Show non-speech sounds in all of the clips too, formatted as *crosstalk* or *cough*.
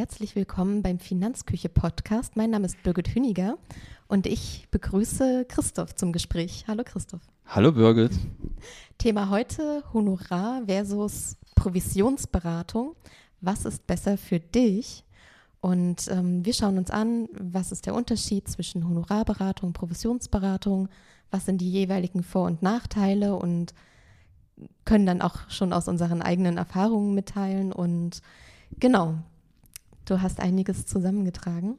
Herzlich willkommen beim Finanzküche Podcast. Mein Name ist Birgit Hüniger und ich begrüße Christoph zum Gespräch. Hallo Christoph. Hallo Birgit. Thema heute Honorar versus Provisionsberatung. Was ist besser für dich? Und ähm, wir schauen uns an, was ist der Unterschied zwischen Honorarberatung und Provisionsberatung, was sind die jeweiligen Vor- und Nachteile und können dann auch schon aus unseren eigenen Erfahrungen mitteilen und Genau. Du hast einiges zusammengetragen.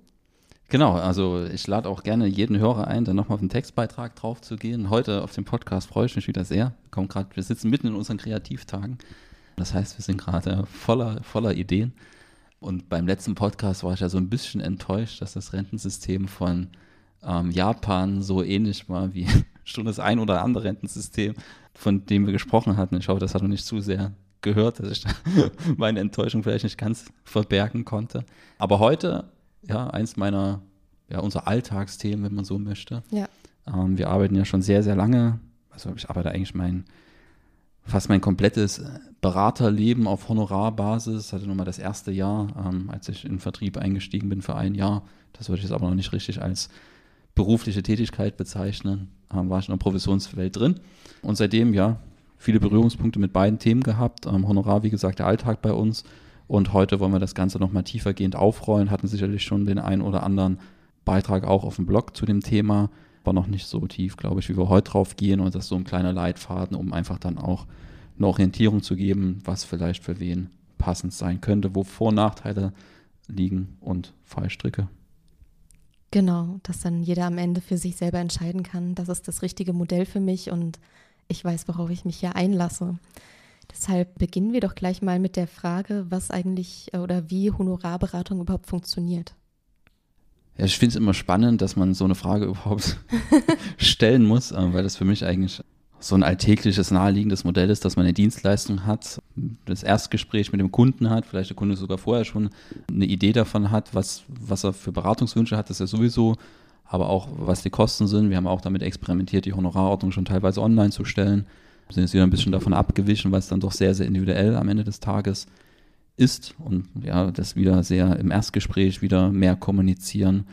Genau, also ich lade auch gerne jeden Hörer ein, dann nochmal auf den Textbeitrag drauf zu gehen. Heute auf dem Podcast freue ich mich wieder sehr. Kommt grad, wir sitzen mitten in unseren Kreativtagen. Das heißt, wir sind gerade voller, voller Ideen. Und beim letzten Podcast war ich ja so ein bisschen enttäuscht, dass das Rentensystem von ähm, Japan so ähnlich war wie *laughs* schon das ein oder andere Rentensystem, von dem wir gesprochen hatten. Ich hoffe, das hat noch nicht zu sehr gehört, dass ich *laughs* meine Enttäuschung vielleicht nicht ganz verbergen konnte. Aber heute, ja, eins meiner, ja, unser Alltagsthemen, wenn man so möchte. Ja. Ähm, wir arbeiten ja schon sehr, sehr lange. Also ich arbeite eigentlich mein, fast mein komplettes Beraterleben auf Honorarbasis. Hatte nochmal das erste Jahr, ähm, als ich in Vertrieb eingestiegen bin für ein Jahr. Das würde ich jetzt aber noch nicht richtig als berufliche Tätigkeit bezeichnen. Ähm, war ich in der Provisionswelt drin. Und seitdem, ja, viele Berührungspunkte mit beiden Themen gehabt. Ähm, Honorar, wie gesagt, der Alltag bei uns. Und heute wollen wir das Ganze nochmal tiefergehend aufrollen, hatten sicherlich schon den einen oder anderen Beitrag auch auf dem Blog zu dem Thema, war noch nicht so tief, glaube ich, wie wir heute drauf gehen. Und das ist so ein kleiner Leitfaden, um einfach dann auch eine Orientierung zu geben, was vielleicht für wen passend sein könnte, wo Vor- und Nachteile liegen und Fallstricke. Genau, dass dann jeder am Ende für sich selber entscheiden kann, das ist das richtige Modell für mich und ich weiß, worauf ich mich hier einlasse. Deshalb beginnen wir doch gleich mal mit der Frage, was eigentlich äh, oder wie Honorarberatung überhaupt funktioniert. Ja, ich finde es immer spannend, dass man so eine Frage *laughs* überhaupt stellen muss, äh, weil das für mich eigentlich so ein alltägliches, naheliegendes Modell ist, dass man eine Dienstleistung hat, das Erstgespräch mit dem Kunden hat, vielleicht der Kunde sogar vorher schon eine Idee davon hat, was, was er für Beratungswünsche hat, das ist ja sowieso aber auch was die Kosten sind. Wir haben auch damit experimentiert, die Honorarordnung schon teilweise online zu stellen. Wir sind jetzt wieder ein bisschen davon abgewichen, weil es dann doch sehr, sehr individuell am Ende des Tages ist und ja, das wieder sehr im Erstgespräch wieder mehr kommunizieren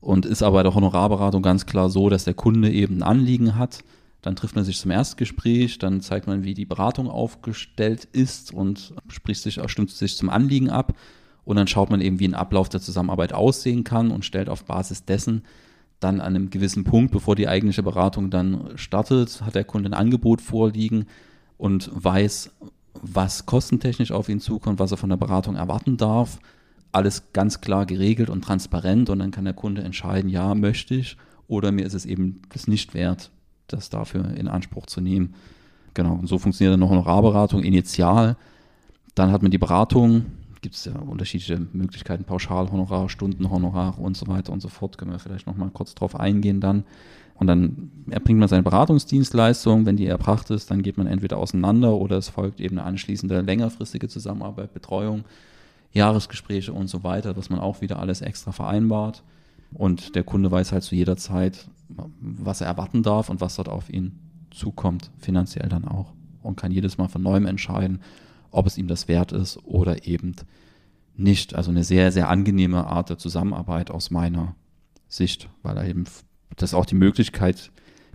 und ist aber bei der Honorarberatung ganz klar so, dass der Kunde eben ein Anliegen hat. Dann trifft man sich zum Erstgespräch, dann zeigt man, wie die Beratung aufgestellt ist und spricht sich, stimmt sich zum Anliegen ab. Und dann schaut man eben, wie ein Ablauf der Zusammenarbeit aussehen kann und stellt auf Basis dessen dann an einem gewissen Punkt, bevor die eigentliche Beratung dann startet, hat der Kunde ein Angebot vorliegen und weiß, was kostentechnisch auf ihn zukommt, was er von der Beratung erwarten darf. Alles ganz klar geregelt und transparent und dann kann der Kunde entscheiden, ja, möchte ich oder mir ist es eben das nicht wert, das dafür in Anspruch zu nehmen. Genau, und so funktioniert dann noch eine Honorarberatung initial. Dann hat man die Beratung, gibt es ja unterschiedliche Möglichkeiten, Pauschalhonorar, Stundenhonorar und so weiter und so fort. Können wir vielleicht nochmal kurz drauf eingehen dann. Und dann erbringt man seine Beratungsdienstleistung. Wenn die erbracht ist, dann geht man entweder auseinander oder es folgt eben eine anschließende längerfristige Zusammenarbeit, Betreuung, Jahresgespräche und so weiter, was man auch wieder alles extra vereinbart. Und der Kunde weiß halt zu jeder Zeit, was er erwarten darf und was dort auf ihn zukommt, finanziell dann auch. Und kann jedes Mal von neuem entscheiden, ob es ihm das wert ist oder eben nicht. Also eine sehr, sehr angenehme Art der Zusammenarbeit aus meiner Sicht, weil er eben das auch die Möglichkeit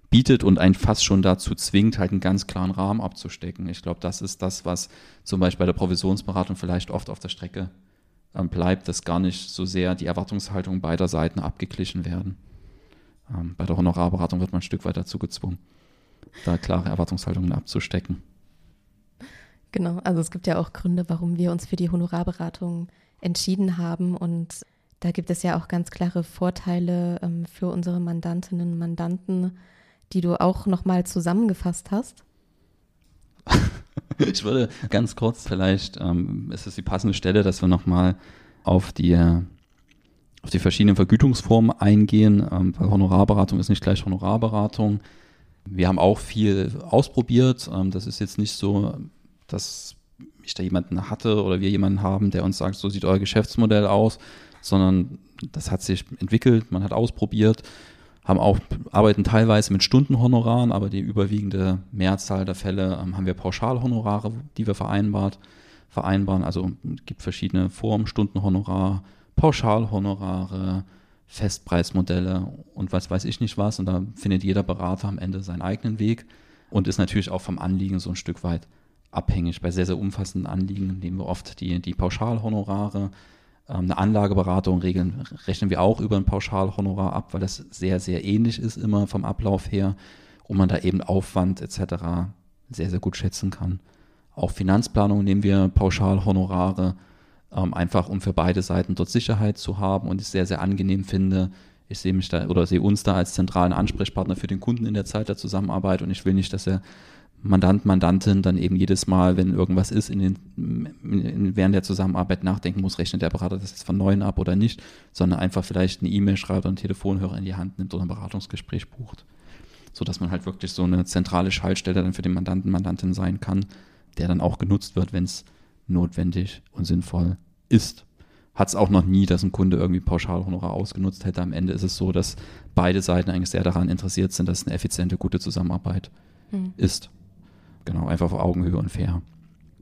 bietet und einen fast schon dazu zwingt, halt einen ganz klaren Rahmen abzustecken. Ich glaube, das ist das, was zum Beispiel bei der Provisionsberatung vielleicht oft auf der Strecke ähm, bleibt, dass gar nicht so sehr die Erwartungshaltung beider Seiten abgeglichen werden. Ähm, bei der Honorarberatung wird man ein Stück weit dazu gezwungen, da klare Erwartungshaltungen abzustecken. Genau, also es gibt ja auch Gründe, warum wir uns für die Honorarberatung entschieden haben und da gibt es ja auch ganz klare Vorteile ähm, für unsere Mandantinnen und Mandanten, die du auch nochmal zusammengefasst hast. *laughs* ich würde ganz kurz vielleicht, ähm, ist es die passende Stelle, dass wir nochmal auf die, auf die verschiedenen Vergütungsformen eingehen, ähm, weil Honorarberatung ist nicht gleich Honorarberatung. Wir haben auch viel ausprobiert. Ähm, das ist jetzt nicht so dass ich da jemanden hatte oder wir jemanden haben, der uns sagt, so sieht euer Geschäftsmodell aus, sondern das hat sich entwickelt, man hat ausprobiert, haben auch, arbeiten teilweise mit Stundenhonoraren, aber die überwiegende Mehrzahl der Fälle ähm, haben wir Pauschalhonorare, die wir vereinbart vereinbaren. Also es gibt verschiedene Formen, Stundenhonorar, Pauschalhonorare, Festpreismodelle und was weiß ich nicht was. Und da findet jeder Berater am Ende seinen eigenen Weg und ist natürlich auch vom Anliegen so ein Stück weit abhängig. Bei sehr, sehr umfassenden Anliegen nehmen wir oft die, die Pauschalhonorare. Ähm, eine Anlageberatung regeln, rechnen wir auch über ein Pauschalhonorar ab, weil das sehr, sehr ähnlich ist immer vom Ablauf her und man da eben Aufwand etc. sehr, sehr gut schätzen kann. Auch Finanzplanung nehmen wir Pauschalhonorare, ähm, einfach um für beide Seiten dort Sicherheit zu haben und ich sehr, sehr angenehm finde. Ich sehe mich da oder sehe uns da als zentralen Ansprechpartner für den Kunden in der Zeit der Zusammenarbeit und ich will nicht, dass er Mandant, Mandantin dann eben jedes Mal, wenn irgendwas ist, in den, in, während der Zusammenarbeit nachdenken muss, rechnet der Berater das jetzt von neuem ab oder nicht, sondern einfach vielleicht eine E-Mail schreibt oder einen Telefonhörer in die Hand nimmt oder ein Beratungsgespräch bucht. Sodass man halt wirklich so eine zentrale Schaltstelle dann für den Mandanten, Mandantin sein kann, der dann auch genutzt wird, wenn es notwendig und sinnvoll ist. Hat es auch noch nie, dass ein Kunde irgendwie Pauschalhonorar ausgenutzt hätte. Am Ende ist es so, dass beide Seiten eigentlich sehr daran interessiert sind, dass es eine effiziente, gute Zusammenarbeit hm. ist. Genau, einfach auf Augenhöhe und fair.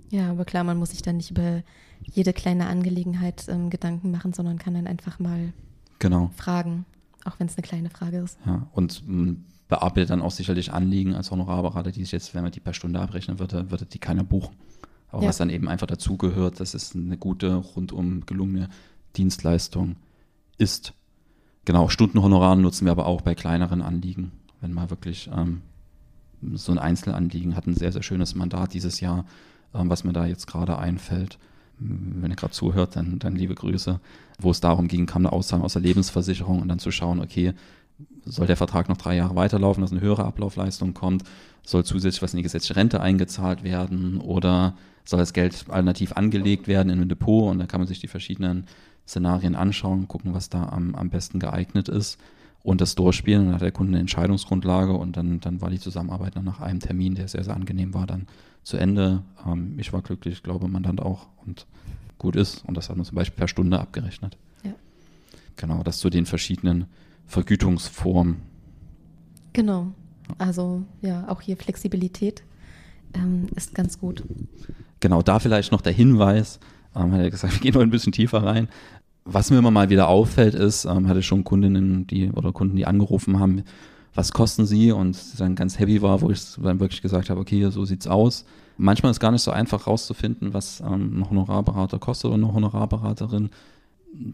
Ja, aber klar, man muss sich dann nicht über jede kleine Angelegenheit ähm, Gedanken machen, sondern kann dann einfach mal genau. fragen, auch wenn es eine kleine Frage ist. Ja, und m, bearbeitet dann auch sicherlich Anliegen als Honorarberater, die sich jetzt, wenn man die per Stunde abrechnen würde, würde die keiner buchen. Aber ja. was dann eben einfach dazugehört, dass es eine gute, rundum gelungene Dienstleistung ist. Genau, Stundenhonoraren nutzen wir aber auch bei kleineren Anliegen, wenn mal wirklich ähm, so ein Einzelanliegen hat ein sehr, sehr schönes Mandat dieses Jahr, ähm, was mir da jetzt gerade einfällt. Wenn ihr gerade zuhört, dann, dann liebe Grüße. Wo es darum ging, kam eine Aussage aus der Lebensversicherung und dann zu schauen, okay, soll der Vertrag noch drei Jahre weiterlaufen, dass eine höhere Ablaufleistung kommt, soll zusätzlich was in die gesetzliche Rente eingezahlt werden oder soll das Geld alternativ angelegt werden in ein Depot und dann kann man sich die verschiedenen Szenarien anschauen, gucken, was da am, am besten geeignet ist und das durchspielen. Dann hat der Kunde eine Entscheidungsgrundlage und dann, dann war die Zusammenarbeit dann nach einem Termin, der sehr, sehr angenehm war, dann zu Ende. Ähm, ich war glücklich, ich glaube, Mandant auch und gut ist. Und das hat man zum Beispiel per Stunde abgerechnet. Ja. Genau, das zu den verschiedenen Vergütungsformen. Genau. Also ja, auch hier Flexibilität ähm, ist ganz gut. Genau, da vielleicht noch der Hinweis, ähm, hat er gesagt, *laughs* wir gehen noch ein bisschen tiefer rein. Was mir immer mal wieder auffällt, ist, ähm, hatte schon Kundinnen, die oder Kunden, die angerufen haben, was kosten sie und dann ganz happy war, wo ich dann wirklich gesagt habe, okay, so sieht's aus. Manchmal ist gar nicht so einfach rauszufinden, was ähm, ein Honorarberater kostet oder eine Honorarberaterin.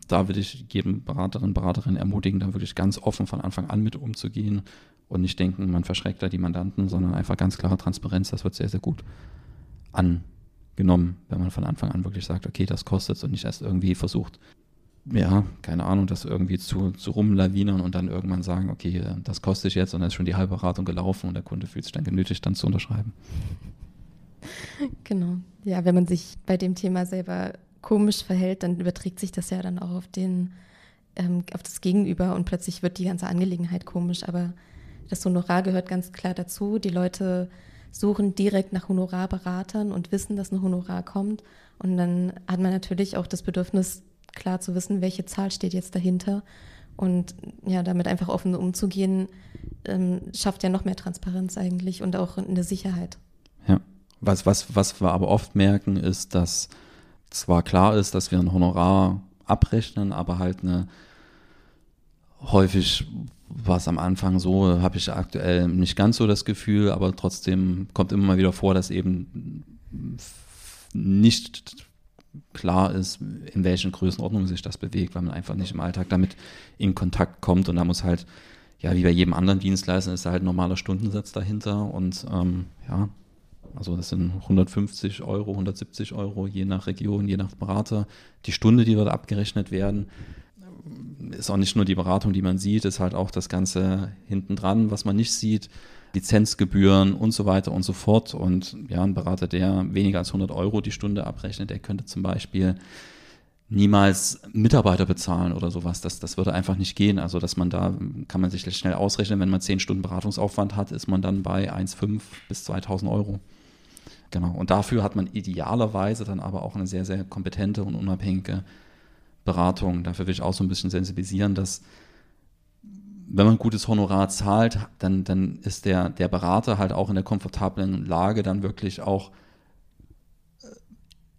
Da würde ich jedem Beraterin, Beraterin ermutigen, da wirklich ganz offen von Anfang an mit umzugehen und nicht denken, man verschreckt da die Mandanten, sondern einfach ganz klare Transparenz. Das wird sehr, sehr gut angenommen, wenn man von Anfang an wirklich sagt, okay, das kostet und nicht erst irgendwie versucht, ja, keine Ahnung, das irgendwie zu, zu rumlawinern und dann irgendwann sagen, okay, das kostet ich jetzt und dann ist schon die halbe Beratung gelaufen und der Kunde fühlt sich dann genötigt, dann zu unterschreiben. Genau. Ja, wenn man sich bei dem Thema selber komisch verhält, dann überträgt sich das ja dann auch auf den, ähm, auf das Gegenüber und plötzlich wird die ganze Angelegenheit komisch. Aber das Honorar gehört ganz klar dazu. Die Leute suchen direkt nach Honorarberatern und wissen, dass ein Honorar kommt. Und dann hat man natürlich auch das Bedürfnis, klar zu wissen, welche Zahl steht jetzt dahinter. Und ja, damit einfach offen umzugehen, ähm, schafft ja noch mehr Transparenz eigentlich und auch eine Sicherheit. Ja. Was, was, was wir aber oft merken, ist, dass zwar klar ist, dass wir ein Honorar abrechnen, aber halt eine häufig war es am Anfang so, habe ich aktuell nicht ganz so das Gefühl, aber trotzdem kommt immer mal wieder vor, dass eben nicht klar ist, in welchen Größenordnungen sich das bewegt, weil man einfach nicht im Alltag damit in Kontakt kommt und da muss halt, ja, wie bei jedem anderen Dienstleister ist da halt ein normaler Stundensatz dahinter und ähm, ja, also das sind 150 Euro, 170 Euro, je nach Region, je nach Berater. Die Stunde, die dort abgerechnet werden, ist auch nicht nur die Beratung, die man sieht, ist halt auch das Ganze hinten dran, was man nicht sieht. Lizenzgebühren und so weiter und so fort. Und ja, ein Berater, der weniger als 100 Euro die Stunde abrechnet, der könnte zum Beispiel niemals Mitarbeiter bezahlen oder sowas. Das, das würde einfach nicht gehen. Also, dass man da, kann man sich schnell ausrechnen, wenn man 10 Stunden Beratungsaufwand hat, ist man dann bei 1,5 bis 2000 Euro. Genau. Und dafür hat man idealerweise dann aber auch eine sehr, sehr kompetente und unabhängige Beratung. Dafür will ich auch so ein bisschen sensibilisieren, dass wenn man ein gutes Honorar zahlt, dann, dann ist der, der Berater halt auch in der komfortablen Lage, dann wirklich auch äh,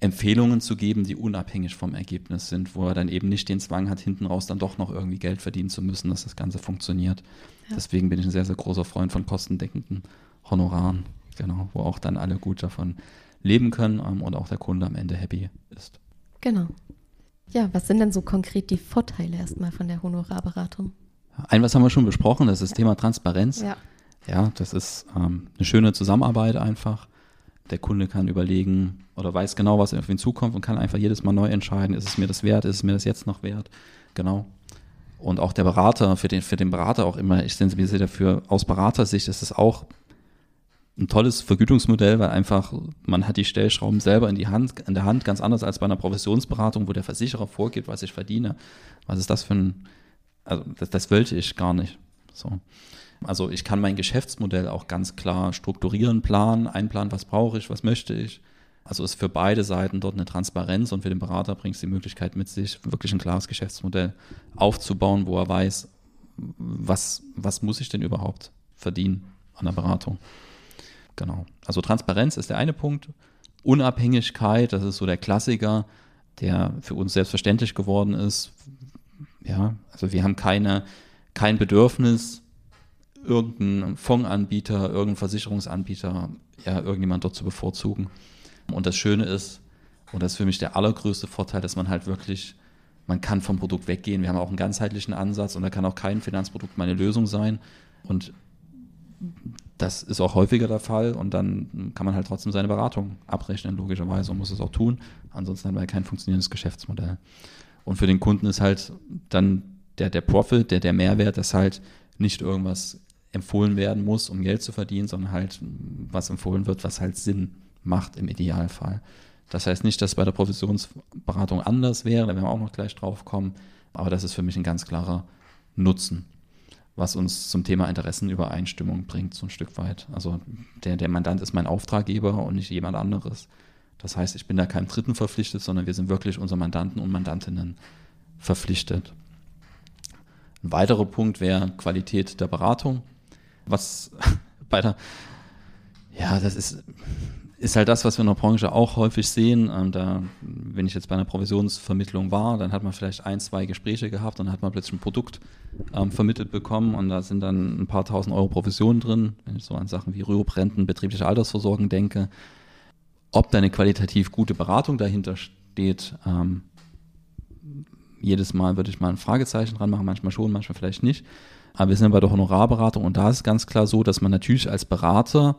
Empfehlungen zu geben, die unabhängig vom Ergebnis sind, wo er dann eben nicht den Zwang hat, hinten raus dann doch noch irgendwie Geld verdienen zu müssen, dass das Ganze funktioniert. Ja. Deswegen bin ich ein sehr, sehr großer Freund von kostendeckenden Honoraren, genau, wo auch dann alle gut davon leben können ähm, und auch der Kunde am Ende happy ist. Genau. Ja, was sind denn so konkret die Vorteile erstmal von der Honorarberatung? Ein was haben wir schon besprochen, das ist das Thema Transparenz. Ja. Ja, das ist ähm, eine schöne Zusammenarbeit einfach. Der Kunde kann überlegen oder weiß genau, was auf ihn zukommt und kann einfach jedes Mal neu entscheiden, ist es mir das wert, ist es mir das jetzt noch wert. Genau. Und auch der Berater, für den, für den Berater auch immer, ich sensibilisiere dafür, aus Beratersicht ist es auch ein tolles Vergütungsmodell, weil einfach man hat die Stellschrauben selber in die Hand, in der Hand, ganz anders als bei einer Professionsberatung, wo der Versicherer vorgibt, was ich verdiene. Was ist das für ein, also das, das wollte ich gar nicht. So. Also ich kann mein Geschäftsmodell auch ganz klar strukturieren, planen, einplanen, was brauche ich, was möchte ich. Also ist für beide Seiten dort eine Transparenz und für den Berater bringt es die Möglichkeit mit sich, wirklich ein klares Geschäftsmodell aufzubauen, wo er weiß, was, was muss ich denn überhaupt verdienen an der Beratung. Genau. Also Transparenz ist der eine Punkt. Unabhängigkeit, das ist so der Klassiker, der für uns selbstverständlich geworden ist. Ja, also wir haben keine, kein Bedürfnis, irgendeinen Fondsanbieter, irgendeinen Versicherungsanbieter, ja, irgendjemand dort zu bevorzugen. Und das Schöne ist, und das ist für mich der allergrößte Vorteil, dass man halt wirklich, man kann vom Produkt weggehen. Wir haben auch einen ganzheitlichen Ansatz und da kann auch kein Finanzprodukt meine Lösung sein. Und das ist auch häufiger der Fall und dann kann man halt trotzdem seine Beratung abrechnen, logischerweise, und muss es auch tun. Ansonsten haben wir kein funktionierendes Geschäftsmodell. Und für den Kunden ist halt dann der, der Profit, der, der Mehrwert, dass halt nicht irgendwas empfohlen werden muss, um Geld zu verdienen, sondern halt was empfohlen wird, was halt Sinn macht im Idealfall. Das heißt nicht, dass bei der Provisionsberatung anders wäre, da werden wir auch noch gleich drauf kommen, aber das ist für mich ein ganz klarer Nutzen, was uns zum Thema Interessenübereinstimmung bringt, so ein Stück weit. Also der, der Mandant ist mein Auftraggeber und nicht jemand anderes. Das heißt, ich bin da keinem Dritten verpflichtet, sondern wir sind wirklich unseren Mandanten und Mandantinnen verpflichtet. Ein weiterer Punkt wäre Qualität der Beratung was *laughs* bei der, ja, das ist, ist halt das, was wir in der Branche auch häufig sehen. Ähm, da, wenn ich jetzt bei einer Provisionsvermittlung war, dann hat man vielleicht ein, zwei Gespräche gehabt und dann hat man plötzlich ein Produkt ähm, vermittelt bekommen und da sind dann ein paar tausend Euro Provisionen drin, wenn ich so an Sachen wie Rüruprenten, betriebliche Altersvorsorgen denke. Ob da eine qualitativ gute Beratung dahinter steht, ähm, jedes Mal würde ich mal ein Fragezeichen dran machen, manchmal schon, manchmal vielleicht nicht. Aber wir sind bei der Honorarberatung und da ist ganz klar so, dass man natürlich als Berater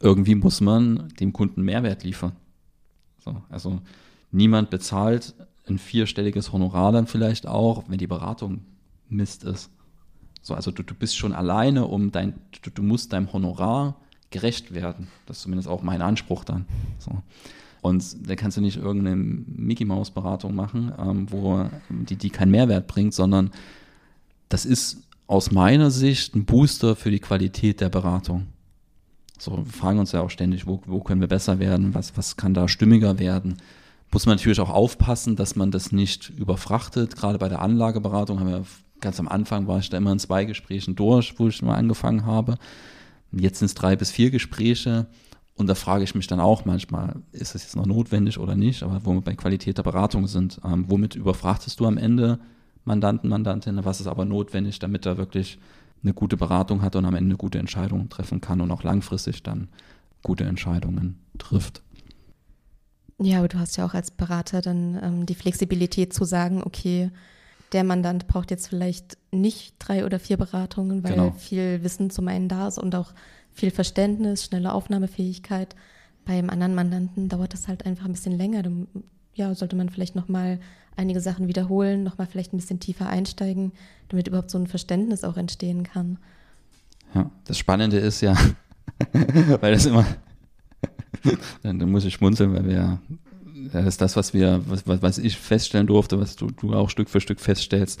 irgendwie muss man dem Kunden Mehrwert liefern. So, also niemand bezahlt ein vierstelliges Honorar dann vielleicht auch, wenn die Beratung Mist ist. So, also du, du bist schon alleine, um dein, du, du musst deinem Honorar gerecht werden. Das ist zumindest auch mein Anspruch dann. So. Und da kannst du nicht irgendeine Mickey Maus Beratung machen, ähm, wo die, die keinen Mehrwert bringt, sondern das ist aus meiner Sicht ein Booster für die Qualität der Beratung. So, wir fragen uns ja auch ständig, wo, wo können wir besser werden, was, was kann da stimmiger werden. Muss man natürlich auch aufpassen, dass man das nicht überfrachtet. Gerade bei der Anlageberatung haben wir ganz am Anfang war ich da immer in zwei Gesprächen durch, wo ich mal angefangen habe. Jetzt sind es drei bis vier Gespräche. Und da frage ich mich dann auch manchmal, ist das jetzt noch notwendig oder nicht? Aber wo wir bei Qualität der Beratung sind, ähm, womit überfrachtest du am Ende Mandanten, Mandantinnen, was ist aber notwendig, damit er wirklich eine gute Beratung hat und am Ende gute Entscheidung treffen kann und auch langfristig dann gute Entscheidungen trifft. Ja, aber du hast ja auch als Berater dann ähm, die Flexibilität zu sagen, okay, der Mandant braucht jetzt vielleicht nicht drei oder vier Beratungen, weil genau. viel Wissen zum einen da ist und auch viel Verständnis, schnelle Aufnahmefähigkeit. Beim anderen Mandanten dauert das halt einfach ein bisschen länger. Dann, ja, sollte man vielleicht nochmal einige Sachen wiederholen, nochmal vielleicht ein bisschen tiefer einsteigen, damit überhaupt so ein Verständnis auch entstehen kann. Ja, das Spannende ist ja, *laughs* weil das immer, *laughs* dann, dann, muss ich schmunzeln, weil wir, das ist das, was wir, was, was ich feststellen durfte, was du, du auch Stück für Stück feststellst,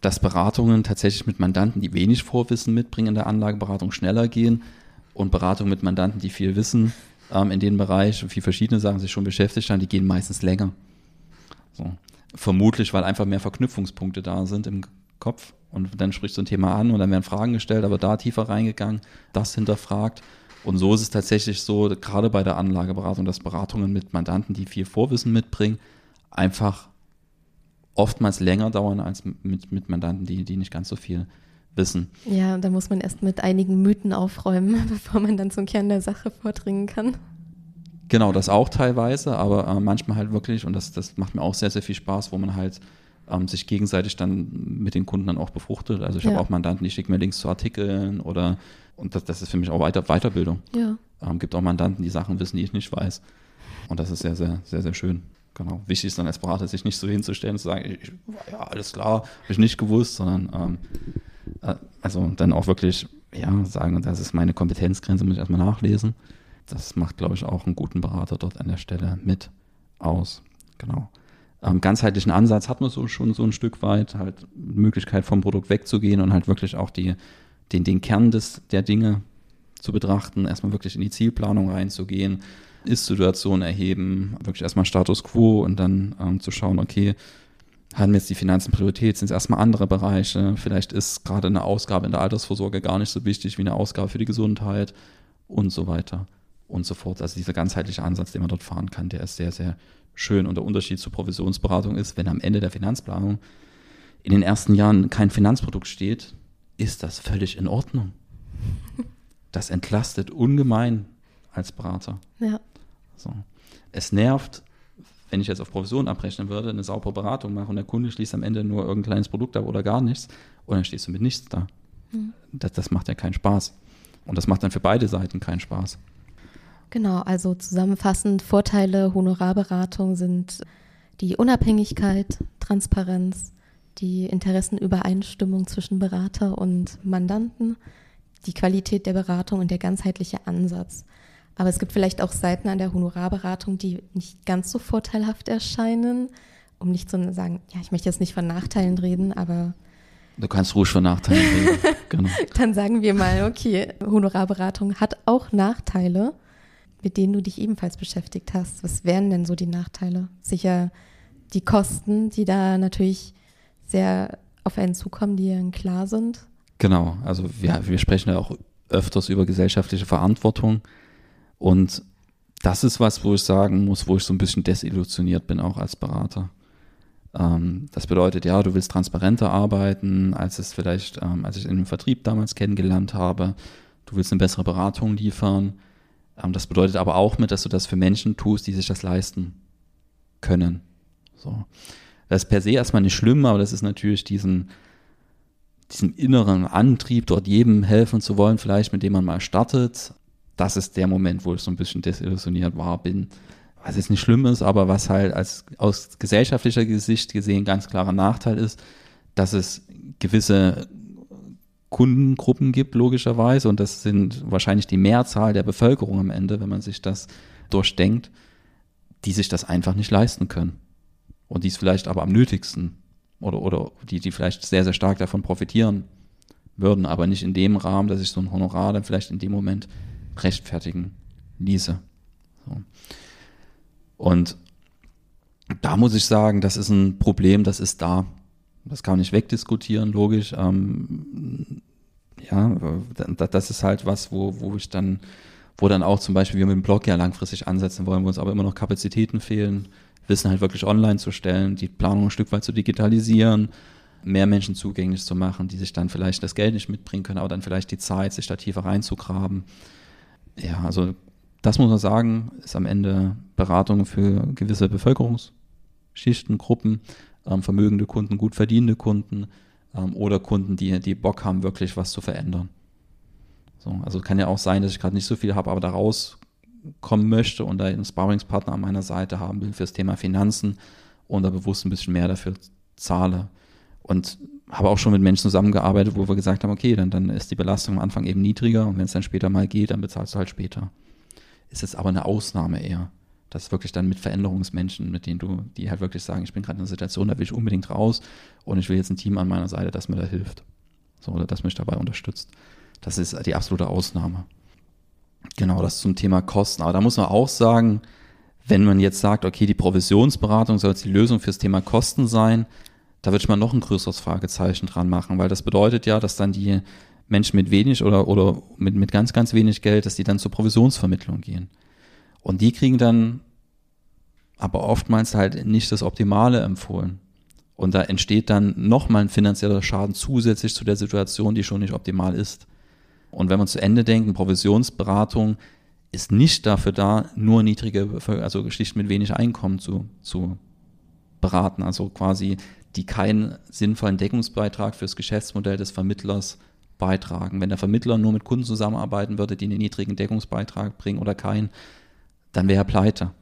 dass Beratungen tatsächlich mit Mandanten, die wenig Vorwissen mitbringen in der Anlageberatung, schneller gehen und Beratungen mit Mandanten, die viel wissen ähm, in dem Bereich und viel verschiedene Sachen sich schon beschäftigt haben, die gehen meistens länger. So. Vermutlich, weil einfach mehr Verknüpfungspunkte da sind im Kopf. Und dann sprichst du ein Thema an und dann werden Fragen gestellt, aber da tiefer reingegangen, das hinterfragt. Und so ist es tatsächlich so, gerade bei der Anlageberatung, dass Beratungen mit Mandanten, die viel Vorwissen mitbringen, einfach oftmals länger dauern als mit, mit Mandanten, die, die nicht ganz so viel wissen. Ja, da muss man erst mit einigen Mythen aufräumen, *laughs* bevor man dann zum Kern der Sache vordringen kann. Genau, das auch teilweise, aber äh, manchmal halt wirklich, und das, das macht mir auch sehr, sehr viel Spaß, wo man halt ähm, sich gegenseitig dann mit den Kunden dann auch befruchtet. Also ich ja. habe auch Mandanten, die schicken mir Links zu Artikeln oder und das, das ist für mich auch Weiter, Weiterbildung. Ja. Ähm, gibt auch Mandanten, die Sachen wissen, die ich nicht weiß. Und das ist sehr, sehr, sehr, sehr schön. Genau. Wichtig ist dann als Berater, sich nicht so hinzustellen zu sagen, ich, ja, alles klar, habe ich nicht gewusst, sondern ähm, äh, also dann auch wirklich, ja, sagen, das ist meine Kompetenzgrenze, muss ich erstmal nachlesen. Das macht, glaube ich, auch einen guten Berater dort an der Stelle mit aus. Genau. Ähm, ganzheitlichen Ansatz hat man so schon so ein Stück weit, halt Möglichkeit vom Produkt wegzugehen und halt wirklich auch die, den, den Kern des, der Dinge zu betrachten, erstmal wirklich in die Zielplanung reinzugehen, Ist-Situation erheben, wirklich erstmal Status Quo und dann ähm, zu schauen, okay, haben jetzt die Finanzen Priorität, sind es erstmal andere Bereiche, vielleicht ist gerade eine Ausgabe in der Altersvorsorge gar nicht so wichtig wie eine Ausgabe für die Gesundheit und so weiter und so fort. Also dieser ganzheitliche Ansatz, den man dort fahren kann, der ist sehr, sehr schön. Und der Unterschied zur Provisionsberatung ist, wenn am Ende der Finanzplanung in den ersten Jahren kein Finanzprodukt steht, ist das völlig in Ordnung. *laughs* Das entlastet ungemein als Berater. Ja. So. Es nervt, wenn ich jetzt auf Provision abrechnen würde, eine saubere Beratung mache und der Kunde schließt am Ende nur irgendein kleines Produkt ab oder gar nichts und dann stehst du mit nichts da. Mhm. Das, das macht ja keinen Spaß. Und das macht dann für beide Seiten keinen Spaß. Genau, also zusammenfassend, Vorteile Honorarberatung sind die Unabhängigkeit, Transparenz, die Interessenübereinstimmung zwischen Berater und Mandanten, die Qualität der Beratung und der ganzheitliche Ansatz. Aber es gibt vielleicht auch Seiten an der Honorarberatung, die nicht ganz so vorteilhaft erscheinen, um nicht zu sagen, ja, ich möchte jetzt nicht von Nachteilen reden, aber Du kannst ruhig von Nachteilen reden. *laughs* genau. Dann sagen wir mal, okay, Honorarberatung hat auch Nachteile, mit denen du dich ebenfalls beschäftigt hast. Was wären denn so die Nachteile? Sicher die Kosten, die da natürlich sehr auf einen zukommen, die ihnen klar sind. Genau, also wir, wir sprechen ja auch öfters über gesellschaftliche Verantwortung und das ist was, wo ich sagen muss, wo ich so ein bisschen desillusioniert bin, auch als Berater. Ähm, das bedeutet, ja, du willst transparenter arbeiten, als es vielleicht, ähm, als ich in dem Vertrieb damals kennengelernt habe. Du willst eine bessere Beratung liefern. Ähm, das bedeutet aber auch mit, dass du das für Menschen tust, die sich das leisten können. So. Das ist per se erstmal nicht schlimm, aber das ist natürlich diesen, diesen inneren Antrieb, dort jedem helfen zu wollen, vielleicht mit dem man mal startet. Das ist der Moment, wo ich so ein bisschen desillusioniert war, bin. Was jetzt nicht schlimm ist, aber was halt als aus gesellschaftlicher Sicht gesehen ganz klarer Nachteil ist, dass es gewisse Kundengruppen gibt, logischerweise, und das sind wahrscheinlich die Mehrzahl der Bevölkerung am Ende, wenn man sich das durchdenkt, die sich das einfach nicht leisten können und die es vielleicht aber am nötigsten oder, oder die, die vielleicht sehr, sehr stark davon profitieren würden, aber nicht in dem Rahmen, dass ich so ein Honorar dann vielleicht in dem Moment rechtfertigen ließe. So. Und da muss ich sagen, das ist ein Problem, das ist da. Das kann man nicht wegdiskutieren, logisch. Ähm, ja, das ist halt was, wo, wo ich dann, wo dann auch zum Beispiel wir mit dem Blog ja langfristig ansetzen wollen, wo uns aber immer noch Kapazitäten fehlen, Wissen halt wirklich online zu stellen, die Planung ein Stück weit zu digitalisieren, mehr Menschen zugänglich zu machen, die sich dann vielleicht das Geld nicht mitbringen können, aber dann vielleicht die Zeit, sich da tiefer reinzugraben. Ja, also das muss man sagen, ist am Ende Beratung für gewisse Bevölkerungsschichten, Gruppen, ähm, vermögende Kunden, gut verdienende Kunden ähm, oder Kunden, die, die Bock haben, wirklich was zu verändern. So, also kann ja auch sein, dass ich gerade nicht so viel habe, aber da raus kommen möchte und da einen Sparringspartner an meiner Seite haben will fürs Thema Finanzen und da bewusst ein bisschen mehr dafür zahle. Und habe auch schon mit Menschen zusammengearbeitet, wo wir gesagt haben, okay, dann, dann ist die Belastung am Anfang eben niedriger und wenn es dann später mal geht, dann bezahlst du halt später. Ist jetzt aber eine Ausnahme eher. Das ist wirklich dann mit Veränderungsmenschen, mit denen du, die halt wirklich sagen, ich bin gerade in einer Situation, da will ich unbedingt raus und ich will jetzt ein Team an meiner Seite, das mir da hilft. So, oder das mich dabei unterstützt. Das ist die absolute Ausnahme. Genau, das zum Thema Kosten. Aber da muss man auch sagen, wenn man jetzt sagt, okay, die Provisionsberatung soll jetzt die Lösung fürs Thema Kosten sein, da würde ich mal noch ein größeres Fragezeichen dran machen, weil das bedeutet ja, dass dann die Menschen mit wenig oder, oder mit, mit ganz, ganz wenig Geld, dass die dann zur Provisionsvermittlung gehen. Und die kriegen dann aber oftmals halt nicht das Optimale empfohlen. Und da entsteht dann nochmal ein finanzieller Schaden zusätzlich zu der Situation, die schon nicht optimal ist. Und wenn man zu Ende denkt, Provisionsberatung ist nicht dafür da, nur niedrige, also schlicht mit wenig Einkommen zu, zu beraten. Also quasi, die keinen sinnvollen Deckungsbeitrag fürs Geschäftsmodell des Vermittlers beitragen. Wenn der Vermittler nur mit Kunden zusammenarbeiten würde, die einen niedrigen Deckungsbeitrag bringen oder keinen, dann wäre er pleite.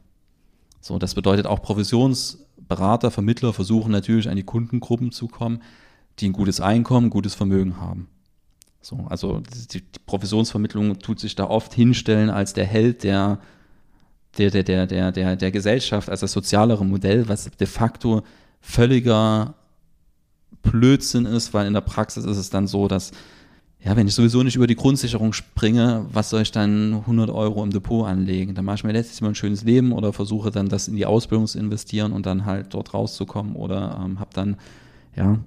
So, das bedeutet auch Provisionsberater, Vermittler versuchen natürlich an die Kundengruppen zu kommen, die ein gutes Einkommen, gutes Vermögen haben. So, also die, die Provisionsvermittlung tut sich da oft hinstellen als der Held der, der, der, der, der, der, der Gesellschaft, als das sozialere Modell, was de facto völliger Blödsinn ist, weil in der Praxis ist es dann so, dass ja, wenn ich sowieso nicht über die Grundsicherung springe, was soll ich dann 100 Euro im Depot anlegen? Dann mache ich mir letztlich mal ein schönes Leben oder versuche dann das in die Ausbildung zu investieren und dann halt dort rauszukommen oder ähm, habe dann, ja,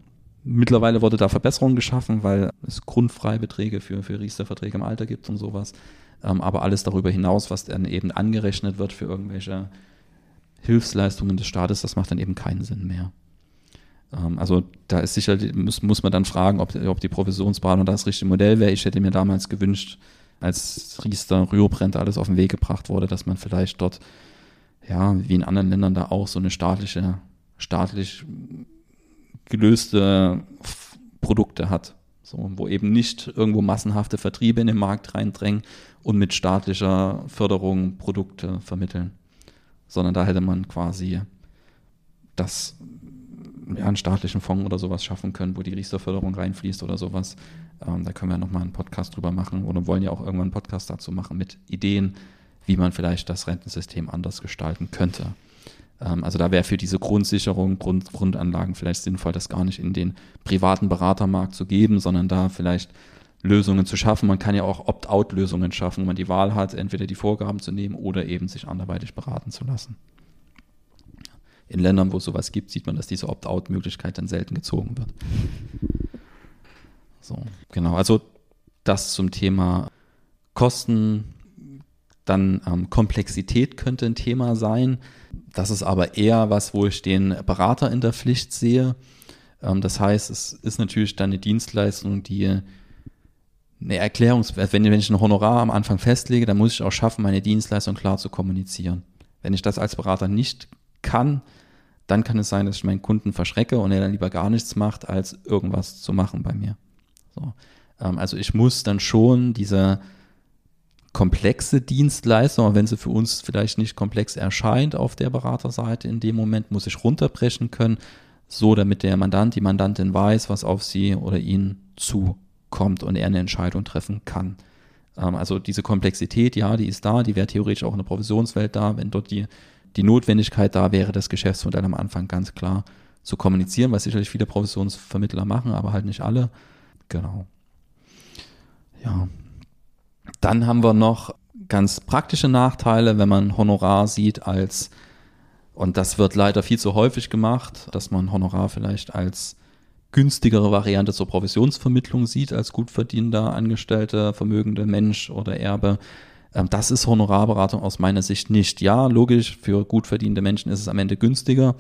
mittlerweile wurde da Verbesserung geschaffen, weil es Grundfreibeträge für, für Riester-Verträge im Alter gibt und sowas. Ähm, aber alles darüber hinaus, was dann eben angerechnet wird für irgendwelche Hilfsleistungen des Staates, das macht dann eben keinen Sinn mehr. Ähm, also da ist sicher, muss, muss man dann fragen, ob, ob die Provisionsberatung das richtige Modell wäre. Ich hätte mir damals gewünscht, als Riester, Rüobrent alles auf den Weg gebracht wurde, dass man vielleicht dort, ja, wie in anderen Ländern da auch so eine staatliche, staatlich gelöste Produkte hat. So, wo eben nicht irgendwo massenhafte Vertriebe in den Markt reindrängen und mit staatlicher Förderung Produkte vermitteln. Sondern da hätte man quasi das ja, einen staatlichen Fonds oder sowas schaffen können, wo die Riester-Förderung reinfließt oder sowas. Ähm, da können wir nochmal einen Podcast drüber machen oder wollen ja auch irgendwann einen Podcast dazu machen mit Ideen, wie man vielleicht das Rentensystem anders gestalten könnte. Ähm, also da wäre für diese Grundsicherung, Grund, Grundanlagen vielleicht sinnvoll, das gar nicht in den privaten Beratermarkt zu geben, sondern da vielleicht Lösungen zu schaffen. Man kann ja auch Opt-out-Lösungen schaffen, wo man die Wahl hat, entweder die Vorgaben zu nehmen oder eben sich anderweitig beraten zu lassen in Ländern, wo es sowas gibt, sieht man, dass diese Opt-out-Möglichkeit dann selten gezogen wird. So, genau. Also das zum Thema Kosten. Dann ähm, Komplexität könnte ein Thema sein. Das ist aber eher was, wo ich den Berater in der Pflicht sehe. Ähm, das heißt, es ist natürlich dann eine Dienstleistung, die eine Erklärung, wenn, wenn ich ein Honorar am Anfang festlege, dann muss ich auch schaffen, meine Dienstleistung klar zu kommunizieren. Wenn ich das als Berater nicht kann, dann kann es sein, dass ich meinen Kunden verschrecke und er dann lieber gar nichts macht, als irgendwas zu machen bei mir. So. Ähm, also ich muss dann schon diese komplexe Dienstleistung, wenn sie für uns vielleicht nicht komplex erscheint auf der Beraterseite in dem Moment, muss ich runterbrechen können, so damit der Mandant, die Mandantin weiß, was auf sie oder ihn zukommt und er eine Entscheidung treffen kann. Ähm, also diese Komplexität, ja, die ist da, die wäre theoretisch auch in der Provisionswelt da, wenn dort die die Notwendigkeit da wäre, das Geschäftsmodell am Anfang ganz klar zu kommunizieren, was sicherlich viele Provisionsvermittler machen, aber halt nicht alle. Genau. Ja. Dann haben wir noch ganz praktische Nachteile, wenn man Honorar sieht als, und das wird leider viel zu häufig gemacht, dass man Honorar vielleicht als günstigere Variante zur Provisionsvermittlung sieht, als gut verdienender, angestellter, vermögender Mensch oder Erbe. Ähm, das ist Honorarberatung aus meiner Sicht nicht. Ja, logisch, für gut verdienende Menschen ist es am Ende günstiger,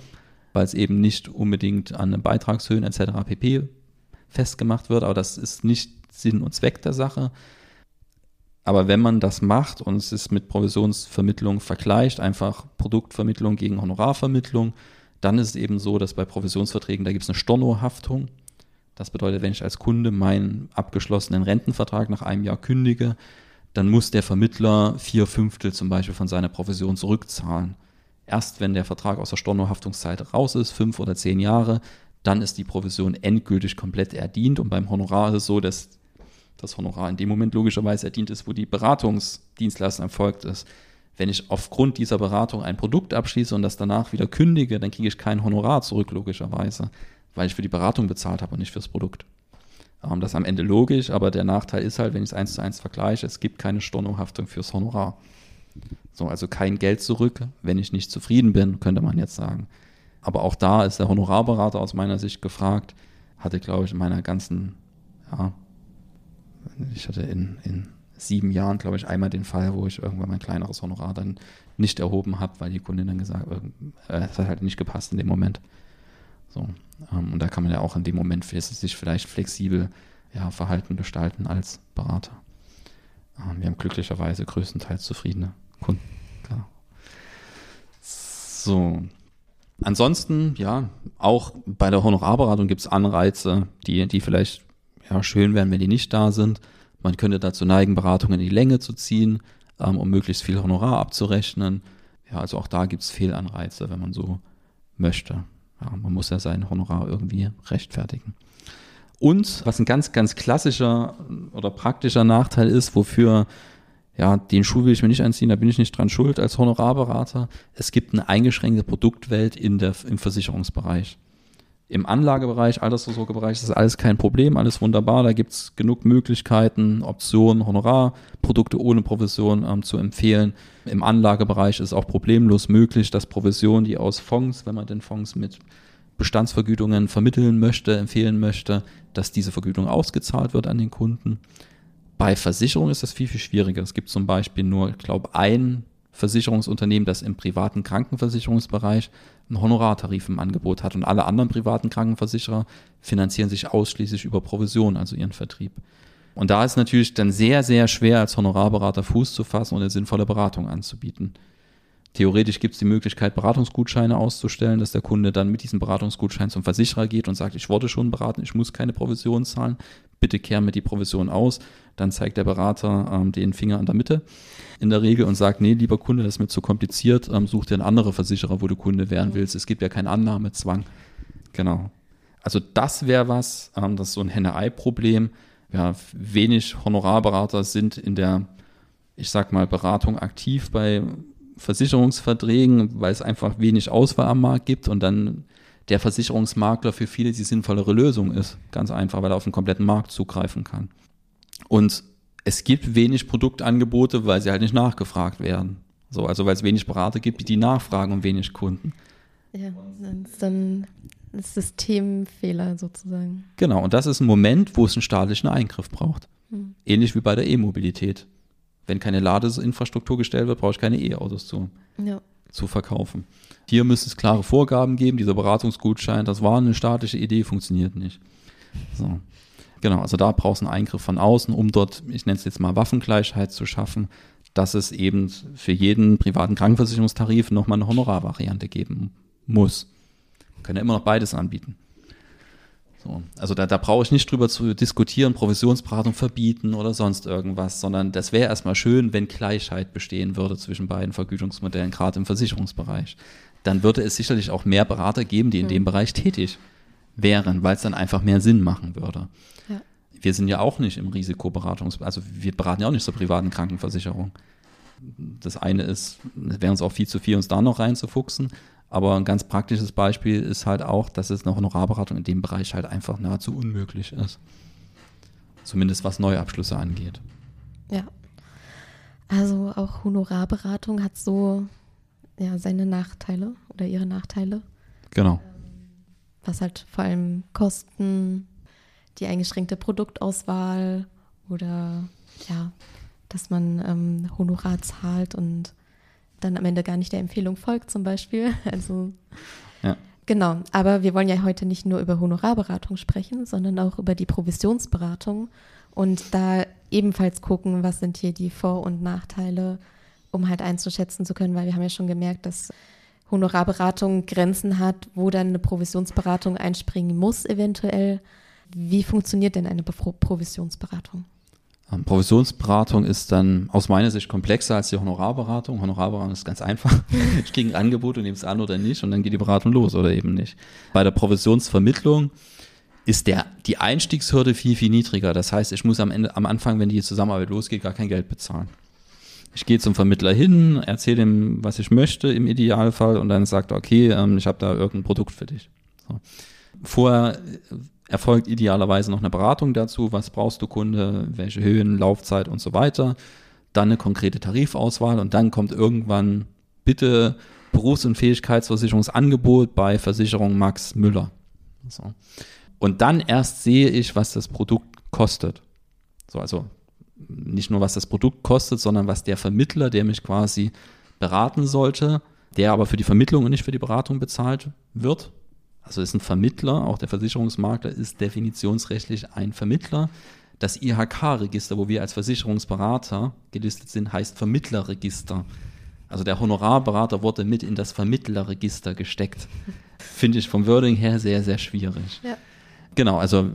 weil es eben nicht unbedingt an Beitragshöhen etc. pp. festgemacht wird, aber das ist nicht Sinn und Zweck der Sache. Aber wenn man das macht und es ist mit Provisionsvermittlung vergleicht, einfach Produktvermittlung gegen Honorarvermittlung, dann ist es eben so, dass bei Provisionsverträgen, da gibt es eine Stornohaftung. Das bedeutet, wenn ich als Kunde meinen abgeschlossenen Rentenvertrag nach einem Jahr kündige, dann muss der Vermittler vier Fünftel zum Beispiel von seiner Provision zurückzahlen. Erst wenn der Vertrag aus der Stornohaftungszeit raus ist, fünf oder zehn Jahre, dann ist die Provision endgültig komplett erdient. Und beim Honorar ist es so, dass das Honorar in dem Moment logischerweise erdient ist, wo die Beratungsdienstleistung erfolgt ist. Wenn ich aufgrund dieser Beratung ein Produkt abschließe und das danach wieder kündige, dann kriege ich kein Honorar zurück, logischerweise, weil ich für die Beratung bezahlt habe und nicht fürs Produkt. Ähm, das ist am Ende logisch, aber der Nachteil ist halt, wenn ich es eins zu eins vergleiche, es gibt keine Stornohaftung fürs Honorar. So, also kein Geld zurück, wenn ich nicht zufrieden bin, könnte man jetzt sagen. Aber auch da ist der Honorarberater aus meiner Sicht gefragt. Hatte, glaube ich, in meiner ganzen ja, ich hatte in, in sieben Jahren, glaube ich, einmal den Fall, wo ich irgendwann mein kleineres Honorar dann nicht erhoben habe, weil die Kundin dann gesagt hat, äh, es hat halt nicht gepasst in dem Moment. So. Ähm, und da kann man ja auch in dem Moment sich vielleicht flexibel ja, verhalten, gestalten als Berater. Ähm, wir haben glücklicherweise größtenteils zufriedene Kunden. Klar. So. Ansonsten, ja, auch bei der Honorarberatung gibt es Anreize, die, die vielleicht ja, schön wären, wenn die nicht da sind. Man könnte dazu neigen, Beratungen in die Länge zu ziehen, ähm, um möglichst viel Honorar abzurechnen. Ja, also auch da gibt es Fehlanreize, wenn man so möchte. Ja, man muss ja sein Honorar irgendwie rechtfertigen. Und was ein ganz, ganz klassischer oder praktischer Nachteil ist, wofür, ja, den Schuh will ich mir nicht anziehen, da bin ich nicht dran schuld als Honorarberater. Es gibt eine eingeschränkte Produktwelt in der, im Versicherungsbereich. Im Anlagebereich, Altersvorsorgebereich ist alles kein Problem, alles wunderbar. Da gibt es genug Möglichkeiten, Optionen, Honorarprodukte ohne Provision ähm, zu empfehlen. Im Anlagebereich ist auch problemlos möglich, dass Provisionen, die aus Fonds, wenn man den Fonds mit Bestandsvergütungen vermitteln möchte, empfehlen möchte, dass diese Vergütung ausgezahlt wird an den Kunden. Bei Versicherungen ist das viel, viel schwieriger. Es gibt zum Beispiel nur, ich glaube, ein Versicherungsunternehmen, das im privaten Krankenversicherungsbereich einen Honorartarif im Angebot hat und alle anderen privaten Krankenversicherer finanzieren sich ausschließlich über Provision, also ihren Vertrieb. Und da ist natürlich dann sehr, sehr schwer als Honorarberater Fuß zu fassen und eine sinnvolle Beratung anzubieten. Theoretisch gibt es die Möglichkeit, Beratungsgutscheine auszustellen, dass der Kunde dann mit diesem Beratungsgutschein zum Versicherer geht und sagt, ich wurde schon beraten, ich muss keine Provision zahlen, bitte kehren mir die Provision aus. Dann zeigt der Berater ähm, den Finger an der Mitte in der Regel und sagt, nee, lieber Kunde, das ist mir zu kompliziert, ähm, such dir einen anderen Versicherer, wo du Kunde werden willst. Es gibt ja keinen Annahmezwang. Genau. Also das wäre was, ähm, das ist so ein Henne-Ei-Problem. Ja, wenig Honorarberater sind in der, ich sag mal, Beratung aktiv bei Versicherungsverträgen, weil es einfach wenig Auswahl am Markt gibt und dann der Versicherungsmakler für viele die sinnvollere Lösung ist. Ganz einfach, weil er auf den kompletten Markt zugreifen kann. Und es gibt wenig Produktangebote, weil sie halt nicht nachgefragt werden. So, also weil es wenig Berater gibt, die nachfragen und wenig Kunden. Ja, das ist dann ein Systemfehler sozusagen. Genau, und das ist ein Moment, wo es einen staatlichen Eingriff braucht. Hm. Ähnlich wie bei der E-Mobilität wenn keine Ladeinfrastruktur gestellt wird, brauche ich keine E-Autos zu, ja. zu verkaufen. Hier müsste es klare Vorgaben geben. Dieser Beratungsgutschein, das war eine staatliche Idee, funktioniert nicht. So. Genau, also da brauchst du einen Eingriff von außen, um dort, ich nenne es jetzt mal Waffengleichheit zu schaffen, dass es eben für jeden privaten Krankenversicherungstarif nochmal eine Honorarvariante geben muss. Wir können ja immer noch beides anbieten. So. Also da, da brauche ich nicht drüber zu diskutieren, Provisionsberatung verbieten oder sonst irgendwas, sondern das wäre erstmal schön, wenn Gleichheit bestehen würde zwischen beiden Vergütungsmodellen, gerade im Versicherungsbereich. Dann würde es sicherlich auch mehr Berater geben, die in mhm. dem Bereich tätig wären, weil es dann einfach mehr Sinn machen würde. Wir sind ja auch nicht im Risikoberatungs, also wir beraten ja auch nicht zur privaten Krankenversicherung. Das eine ist, wäre uns auch viel zu viel, uns da noch reinzufuchsen. Aber ein ganz praktisches Beispiel ist halt auch, dass es eine Honorarberatung in dem Bereich halt einfach nahezu unmöglich ist. Zumindest was Neuabschlüsse angeht. Ja. Also auch Honorarberatung hat so ja, seine Nachteile oder ihre Nachteile. Genau. Was halt vor allem Kosten, die eingeschränkte Produktauswahl oder ja, dass man ähm, Honorar zahlt und dann am Ende gar nicht der Empfehlung folgt zum Beispiel. *laughs* Also ja. genau, aber wir wollen ja heute nicht nur über Honorarberatung sprechen, sondern auch über die Provisionsberatung und da ebenfalls gucken, was sind hier die Vor- und Nachteile, um halt einzuschätzen zu können, weil wir haben ja schon gemerkt, dass Honorarberatung Grenzen hat, wo dann eine Provisionsberatung einspringen muss eventuell. Wie funktioniert denn eine Provisionsberatung? Ähm, Provisionsberatung ist dann aus meiner Sicht komplexer als die Honorarberatung. Honorarberatung ist ganz *laughs* einfach. ich kriege ein Angebot und nehme es an oder nicht und dann geht die Beratung los oder eben nicht. Bei der Provisionsvermittlung ist der, die Einstiegshürde viel, viel niedriger. Das heißt, ich muss am Ende, am Anfang, wenn die Zusammenarbeit losgeht, gar kein Geld bezahlen. Ich gehe zum Vermittler hin, erzähle ihm, was ich möchte im Idealfall und dann sagt er, okay, ähm, ich habe da irgendein Produkt für dich. So. Vorher erfolgt idealerweise noch eine Beratung dazu, was brauchst du Kunde, welche Höhen, Laufzeit und so weiter. Dann eine konkrete Tarifauswahl und dann kommt irgendwann bitte Berufs- und Fähigkeitsversicherungsangebot bei Versicherung Max Müller. So. Und dann erst sehe ich, was das Produkt kostet. So, also nicht nur was das Produkt kostet, sondern was der Vermittler, der mich quasi beraten sollte, der aber für die Vermittlung und nicht für die Beratung bezahlt wird. Also ist ein Vermittler, auch der Versicherungsmakler ist definitionsrechtlich ein Vermittler. Das IHK-Register, wo wir als Versicherungsberater gelistet sind, heißt Vermittlerregister. Also der Honorarberater wurde mit in das Vermittlerregister gesteckt. *laughs* Finde ich vom Wording her sehr, sehr schwierig. Ja. Genau, also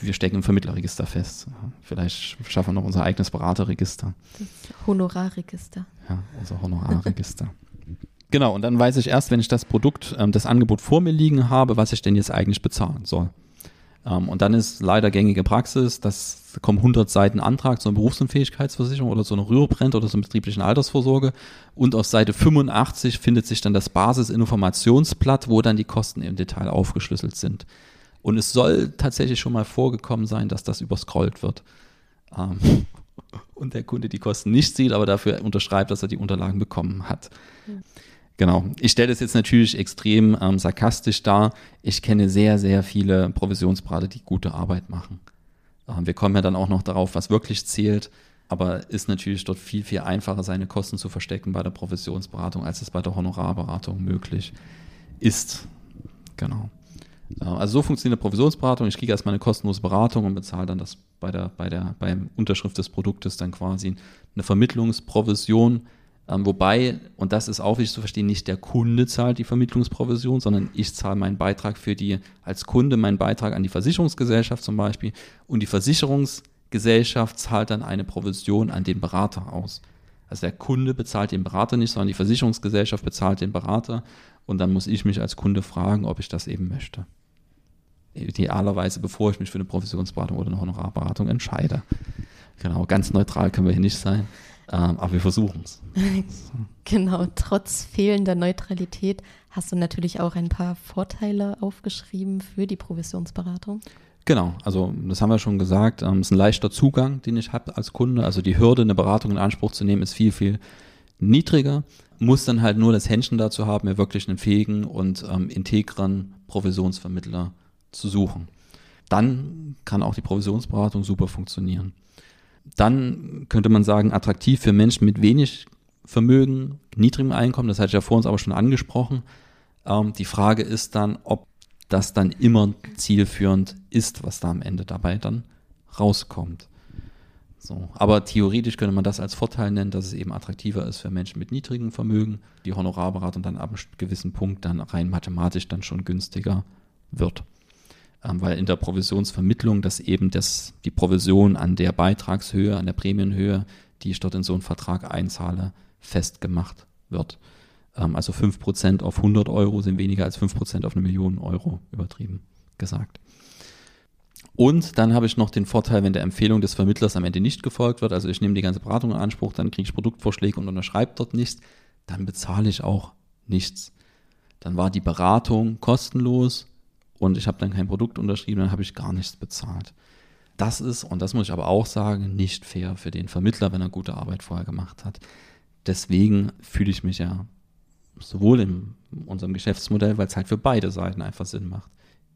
wir stecken im Vermittlerregister fest. Vielleicht schaffen wir noch unser eigenes Beraterregister. Das Honorarregister. Ja, unser Honorarregister. *laughs* genau, und dann weiß ich erst, wenn ich das Produkt, ähm, das Angebot vor mir liegen habe, was ich denn jetzt eigentlich bezahlen soll. Ähm, und dann ist leider gängige Praxis, dass kommen 100 Seiten Antrag zu einer Berufsunfähigkeitsversicherung oder zu einer Rührbrand oder zur betrieblichen Altersvorsorge. Und auf Seite 85 findet sich dann das Basisinformationsblatt, wo dann die Kosten im Detail aufgeschlüsselt sind. Und es soll tatsächlich schon mal vorgekommen sein, dass das überscrollt wird. Ähm, *laughs* und der Kunde die Kosten nicht sieht, aber dafür unterschreibt, dass er die Unterlagen bekommen hat. Mhm. Genau. Ich stelle das jetzt natürlich extrem ähm, sarkastisch dar. Ich kenne sehr, sehr viele Provisionsberater, die gute Arbeit machen. Ähm, wir kommen ja dann auch noch darauf, was wirklich zählt. Aber ist natürlich dort viel, viel einfacher, seine Kosten zu verstecken bei der Provisionsberatung, als es bei der Honorarberatung möglich ist. Genau. Also so funktioniert eine Provisionsberatung. Ich kriege erstmal eine kostenlose Beratung und bezahle dann das bei der, bei der, beim Unterschrift des Produktes dann quasi eine Vermittlungsprovision. Ähm, wobei, und das ist auch wichtig zu verstehen, nicht der Kunde zahlt die Vermittlungsprovision, sondern ich zahle meinen Beitrag für die, als Kunde meinen Beitrag an die Versicherungsgesellschaft zum Beispiel und die Versicherungsgesellschaft zahlt dann eine Provision an den Berater aus. Also der Kunde bezahlt den Berater nicht, sondern die Versicherungsgesellschaft bezahlt den Berater und dann muss ich mich als Kunde fragen, ob ich das eben möchte idealerweise, bevor ich mich für eine Provisionsberatung oder eine Honorarberatung entscheide. Genau, ganz neutral können wir hier nicht sein, ähm, aber wir versuchen es. *laughs* Genau, trotz fehlender Neutralität hast du natürlich auch ein paar Vorteile aufgeschrieben für die Provisionsberatung. Genau, also das haben wir schon gesagt, ähm, es ist ein leichter Zugang, den ich habe als Kunde. Also die Hürde, eine Beratung in Anspruch zu nehmen, ist viel, viel niedriger. Muss dann halt nur das Händchen dazu haben, mir wirklich einen fähigen und ähm, integren Provisionsvermittler zu suchen. Dann kann auch die Provisionsberatung super funktionieren. Dann könnte man sagen, attraktiv für Menschen mit wenig Vermögen, niedrigem Einkommen, das hatte ich ja vor uns aber schon angesprochen. Ähm, die Frage ist dann, ob das dann immer zielführend ist, was da am Ende dabei dann rauskommt. So. Aber theoretisch könnte man das als Vorteil nennen, dass es eben attraktiver ist für Menschen mit niedrigem Vermögen, die Honorarberatung dann ab einem gewissen Punkt dann rein mathematisch dann schon günstiger wird weil in der Provisionsvermittlung das eben das, die Provision an der Beitragshöhe, an der Prämienhöhe, die ich dort in so einen Vertrag einzahle, festgemacht wird. Ähm, also 5% auf 100 Euro sind weniger als 5% auf eine Million Euro, übertrieben gesagt. Und dann habe ich noch den Vorteil, wenn der Empfehlung des Vermittlers am Ende nicht gefolgt wird, also ich nehme die ganze Beratung in Anspruch, dann kriege ich Produktvorschläge und unterschreibe dort nichts, dann bezahle ich auch nichts. Dann war die Beratung kostenlos und ich habe dann kein Produkt unterschrieben, dann habe ich gar nichts bezahlt. Das ist, und das muss ich aber auch sagen, nicht fair für den Vermittler, wenn er gute Arbeit vorher gemacht hat. Deswegen fühle ich mich ja sowohl in unserem Geschäftsmodell, weil es halt für beide Seiten einfach Sinn macht.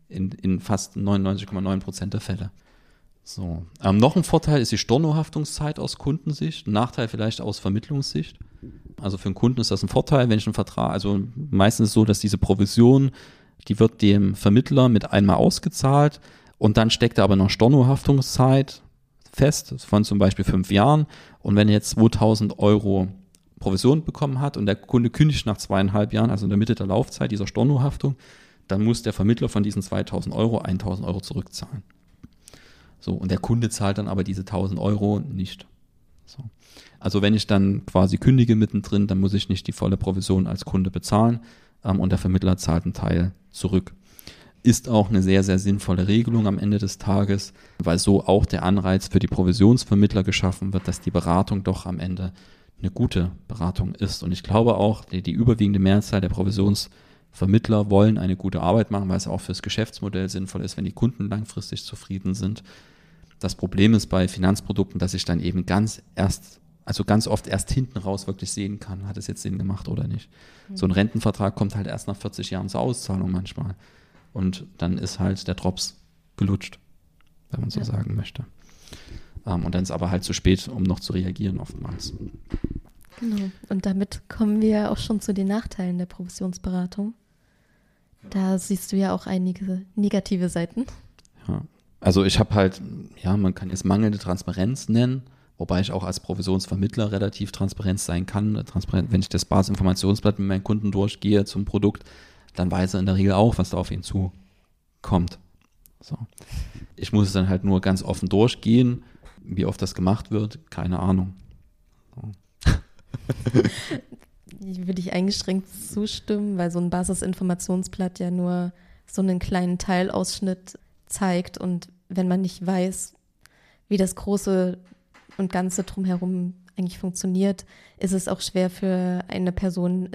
In, in fast 99,9 Prozent der Fälle. So. Ähm, noch ein Vorteil ist die Stornohaftungszeit aus Kundensicht, ein Nachteil vielleicht aus Vermittlungssicht. Also für einen Kunden ist das ein Vorteil, wenn ich einen Vertrag, also meistens so, dass diese Provision die wird dem Vermittler mit einmal ausgezahlt und dann steckt er aber noch Stornohaftungszeit fest von zum Beispiel fünf Jahren. Und wenn er jetzt 2000 Euro Provision bekommen hat und der Kunde kündigt nach zweieinhalb Jahren, also in der Mitte der Laufzeit dieser Stornohaftung, dann muss der Vermittler von diesen 2000 Euro 1000 Euro zurückzahlen. So, und der Kunde zahlt dann aber diese 1000 Euro nicht. So. Also wenn ich dann quasi kündige mittendrin, dann muss ich nicht die volle Provision als Kunde bezahlen, ähm, und der Vermittler zahlt einen Teil zurück. Ist auch eine sehr, sehr sinnvolle Regelung am Ende des Tages, weil so auch der Anreiz für die Provisionsvermittler geschaffen wird, dass die Beratung doch am Ende eine gute Beratung ist. Und ich glaube auch, die, die überwiegende Mehrzahl der Provisionsvermittler wollen eine gute Arbeit machen, weil es auch fürs Geschäftsmodell sinnvoll ist, wenn die Kunden langfristig zufrieden sind. Das Problem ist bei Finanzprodukten, dass ich dann eben ganz erst also ganz oft erst hinten raus wirklich sehen kann, hat es jetzt Sinn gemacht oder nicht. Mhm. So ein Rentenvertrag kommt halt erst nach 40 Jahren zur Auszahlung manchmal. Und dann ist halt der Drops gelutscht, wenn man so ja. sagen möchte. Ähm, und dann ist aber halt zu spät, um noch zu reagieren oftmals. Genau. Und damit kommen wir auch schon zu den Nachteilen der Provisionsberatung. Da siehst du ja auch einige negative Seiten. Ja. Also ich habe halt, ja, man kann jetzt mangelnde Transparenz nennen, wobei ich auch als Provisionsvermittler relativ transparent sein kann. Transparent, wenn ich das Basisinformationsblatt mit meinen Kunden durchgehe zum Produkt, dann weiß er in der Regel auch, was da auf ihn zukommt. So. Ich muss es dann halt nur ganz offen durchgehen. Wie oft das gemacht wird, keine Ahnung. So. *laughs* Würde ich eingeschränkt zustimmen, weil so ein Basisinformationsblatt ja nur so einen kleinen Teilausschnitt zeigt und wenn man nicht weiß, wie das große und ganze drumherum eigentlich funktioniert, ist es auch schwer für eine Person,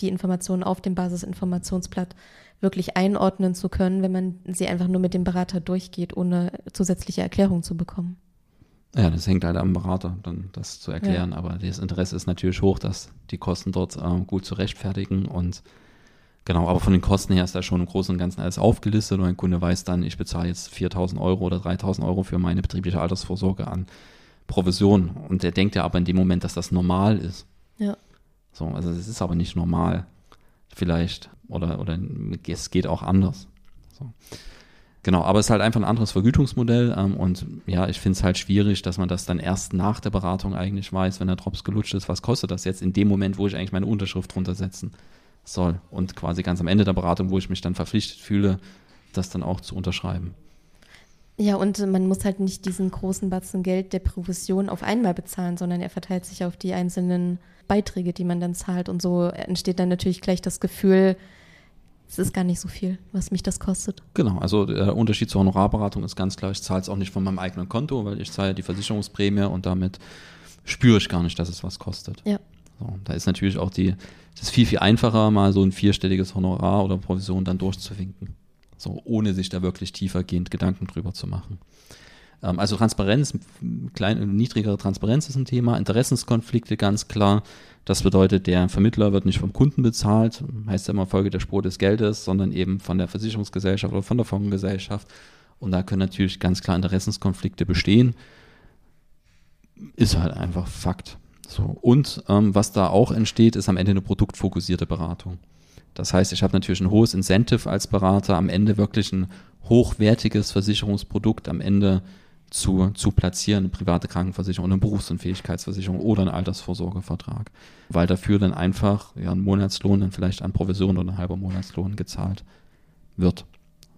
die Informationen auf dem Basisinformationsblatt wirklich einordnen zu können, wenn man sie einfach nur mit dem Berater durchgeht, ohne zusätzliche Erklärung zu bekommen. Ja, das hängt halt am Berater, dann das zu erklären. Ja. Aber das Interesse ist natürlich hoch, dass die Kosten dort äh, gut zu rechtfertigen. Und genau, aber von den Kosten her ist da schon im Großen und Ganzen alles aufgelistet und ein Kunde weiß dann, ich bezahle jetzt 4000 Euro oder 3000 Euro für meine betriebliche Altersvorsorge an Provision. Und der denkt ja aber in dem Moment, dass das normal ist. Ja. So, also es ist aber nicht normal. Vielleicht. Oder, oder es geht auch anders. So. Genau, aber es ist halt einfach ein anderes Vergütungsmodell ähm, und ja, ich finde es halt schwierig, dass man das dann erst nach der Beratung eigentlich weiß, wenn der Drops gelutscht ist, was kostet das jetzt in dem Moment, wo ich eigentlich meine Unterschrift drunter setzen soll und quasi ganz am Ende der Beratung, wo ich mich dann verpflichtet fühle, das dann auch zu unterschreiben. Ja, und man muss halt nicht diesen großen Batzen Geld der Provision auf einmal bezahlen, sondern er verteilt sich auf die einzelnen Beiträge, die man dann zahlt. Und so entsteht dann natürlich gleich das Gefühl, es ist gar nicht so viel, was mich das kostet. Genau, also der Unterschied zur Honorarberatung ist ganz klar, ich zahle es auch nicht von meinem eigenen Konto, weil ich zahle die Versicherungsprämie und damit spüre ich gar nicht, dass es was kostet. Ja. So, da ist natürlich auch die, es ist viel, viel einfacher, mal so ein vierstelliges Honorar oder Provision dann durchzuwinken. So, ohne sich da wirklich tiefergehend Gedanken drüber zu machen. Ähm, also Transparenz, klein, niedrigere Transparenz ist ein Thema, Interessenskonflikte ganz klar. Das bedeutet, der Vermittler wird nicht vom Kunden bezahlt, heißt ja immer Folge der Spur des Geldes, sondern eben von der Versicherungsgesellschaft oder von der Fondsgesellschaft. Und da können natürlich ganz klar Interessenskonflikte bestehen. Ist halt einfach Fakt. So. Und ähm, was da auch entsteht, ist am Ende eine produktfokussierte Beratung. Das heißt, ich habe natürlich ein hohes Incentive als Berater, am Ende wirklich ein hochwertiges Versicherungsprodukt am Ende zu, zu platzieren, eine private Krankenversicherung, eine Berufsunfähigkeitsversicherung oder einen Altersvorsorgevertrag, weil dafür dann einfach ja, ein Monatslohn dann vielleicht an Provision oder ein halber Monatslohn gezahlt wird.